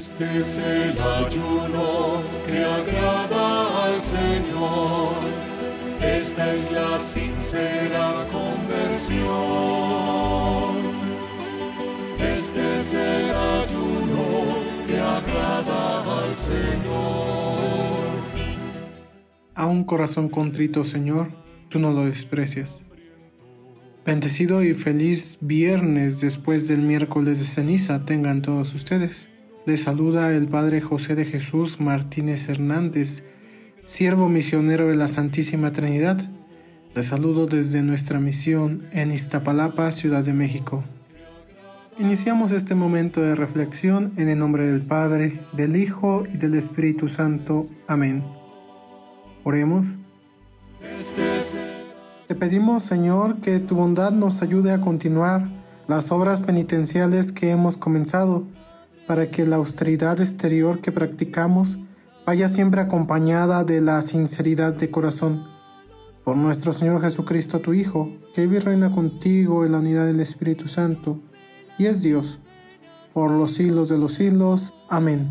Este es el ayuno que agrada al Señor. Esta es la sincera conversión. Este es el ayuno que agrada al Señor. A un corazón contrito, Señor, tú no lo desprecias. Bendecido y feliz viernes después del miércoles de ceniza tengan todos ustedes. Saluda el Padre José de Jesús Martínez Hernández, siervo misionero de la Santísima Trinidad. Les saludo desde nuestra misión en Iztapalapa, Ciudad de México. Iniciamos este momento de reflexión en el nombre del Padre, del Hijo y del Espíritu Santo. Amén. Oremos. Te pedimos, Señor, que tu bondad nos ayude a continuar las obras penitenciales que hemos comenzado, para que la austeridad exterior que practicamos vaya siempre acompañada de la sinceridad de corazón. Por nuestro Señor Jesucristo, tu Hijo, que vive y reina contigo en la unidad del Espíritu Santo, y es Dios, por los siglos de los siglos. Amén.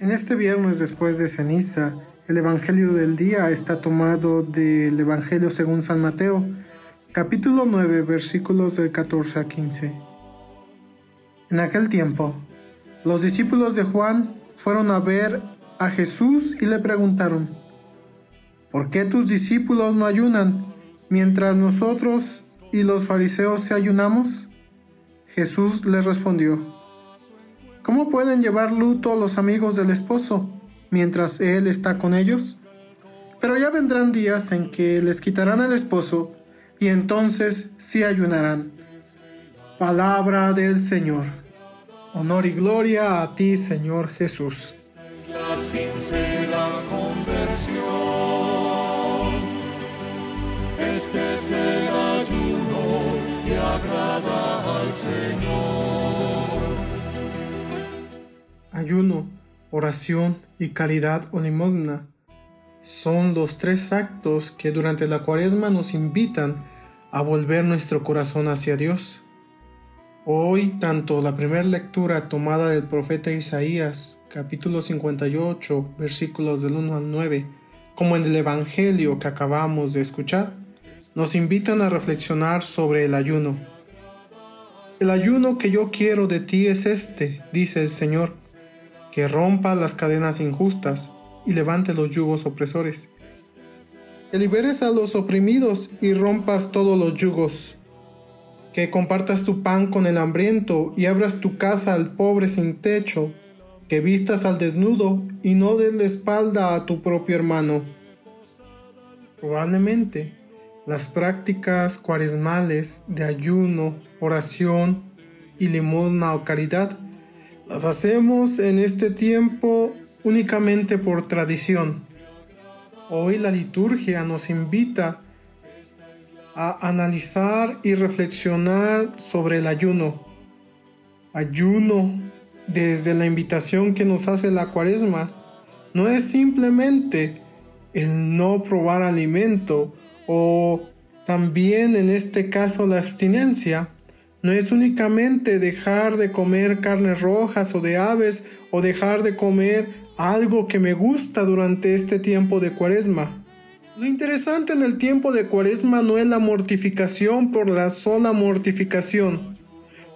En este viernes después de ceniza, el Evangelio del día está tomado del Evangelio según San Mateo, capítulo 9, versículos del 14 a 15. En aquel tiempo, los discípulos de Juan fueron a ver a Jesús y le preguntaron, ¿por qué tus discípulos no ayunan mientras nosotros y los fariseos se ayunamos? Jesús les respondió, ¿Cómo pueden llevar luto los amigos del esposo mientras él está con ellos? Pero ya vendrán días en que les quitarán al esposo y entonces sí ayunarán. Palabra del Señor. Honor y gloria a ti, Señor Jesús. La sincera conversión. Este es el ayuno que agrada al Señor. Ayuno, oración y caridad o limosna son los tres actos que durante la cuaresma nos invitan a volver nuestro corazón hacia Dios. Hoy, tanto la primera lectura tomada del profeta Isaías, capítulo 58, versículos del 1 al 9, como en el Evangelio que acabamos de escuchar, nos invitan a reflexionar sobre el ayuno. El ayuno que yo quiero de ti es este, dice el Señor, que rompa las cadenas injustas y levante los yugos opresores. Que liberes a los oprimidos y rompas todos los yugos. Que compartas tu pan con el hambriento y abras tu casa al pobre sin techo. Que vistas al desnudo y no des la espalda a tu propio hermano. Probablemente las prácticas cuaresmales de ayuno, oración y limosna o caridad las hacemos en este tiempo únicamente por tradición. Hoy la liturgia nos invita a analizar y reflexionar sobre el ayuno. Ayuno desde la invitación que nos hace la cuaresma no es simplemente el no probar alimento o también en este caso la abstinencia, no es únicamente dejar de comer carnes rojas o de aves o dejar de comer algo que me gusta durante este tiempo de cuaresma. Lo interesante en el tiempo de cuaresma no es la mortificación por la sola mortificación.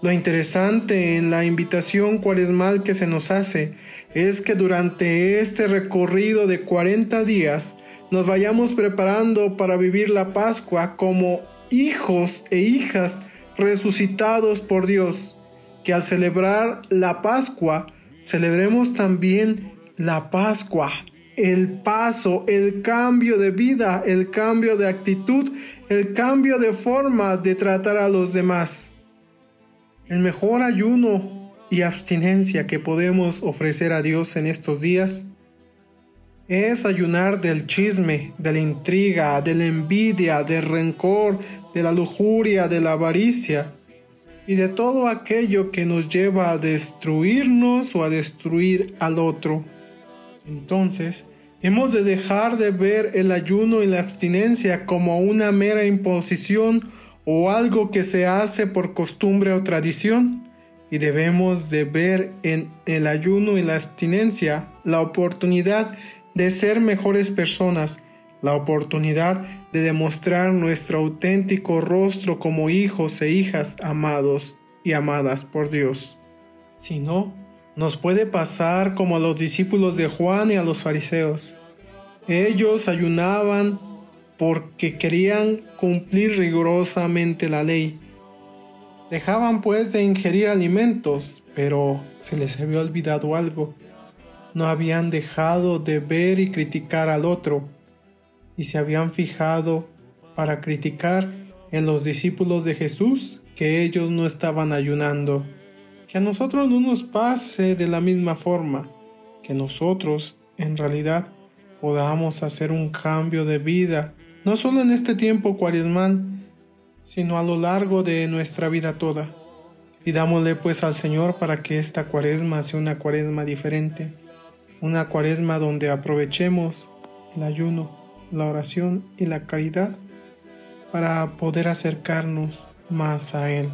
Lo interesante en la invitación cuaresmal que se nos hace es que durante este recorrido de 40 días nos vayamos preparando para vivir la Pascua como hijos e hijas resucitados por Dios, que al celebrar la Pascua, celebremos también la Pascua, el paso, el cambio de vida, el cambio de actitud, el cambio de forma de tratar a los demás. El mejor ayuno y abstinencia que podemos ofrecer a Dios en estos días es ayunar del chisme, de la intriga, de la envidia, del rencor, de la lujuria, de la avaricia y de todo aquello que nos lleva a destruirnos o a destruir al otro. Entonces, hemos de dejar de ver el ayuno y la abstinencia como una mera imposición o algo que se hace por costumbre o tradición, y debemos de ver en el ayuno y la abstinencia la oportunidad de ser mejores personas, la oportunidad de demostrar nuestro auténtico rostro como hijos e hijas amados y amadas por Dios. Si no, nos puede pasar como a los discípulos de Juan y a los fariseos. Ellos ayunaban porque querían cumplir rigurosamente la ley. Dejaban pues de ingerir alimentos, pero se les había olvidado algo. No habían dejado de ver y criticar al otro, y se habían fijado para criticar en los discípulos de Jesús que ellos no estaban ayunando. Que a nosotros no nos pase de la misma forma, que nosotros en realidad podamos hacer un cambio de vida, no solo en este tiempo cuaresmal, sino a lo largo de nuestra vida toda. Pidámosle pues al Señor para que esta cuaresma sea una cuaresma diferente, una cuaresma donde aprovechemos el ayuno, la oración y la caridad para poder acercarnos más a Él.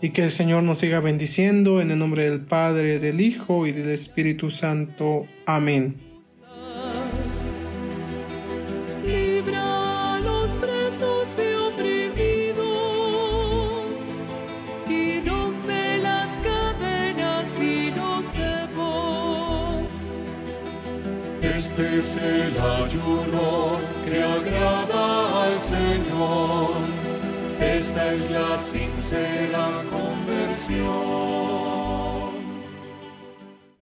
Y que el Señor nos siga bendiciendo en el nombre del Padre, del Hijo y del Espíritu Santo. Amén. Libra a los presos y oprimidos y rompe las cadenas y los cebos. Este es el ayuno que agrada al Señor. Esta es la sincera conversión.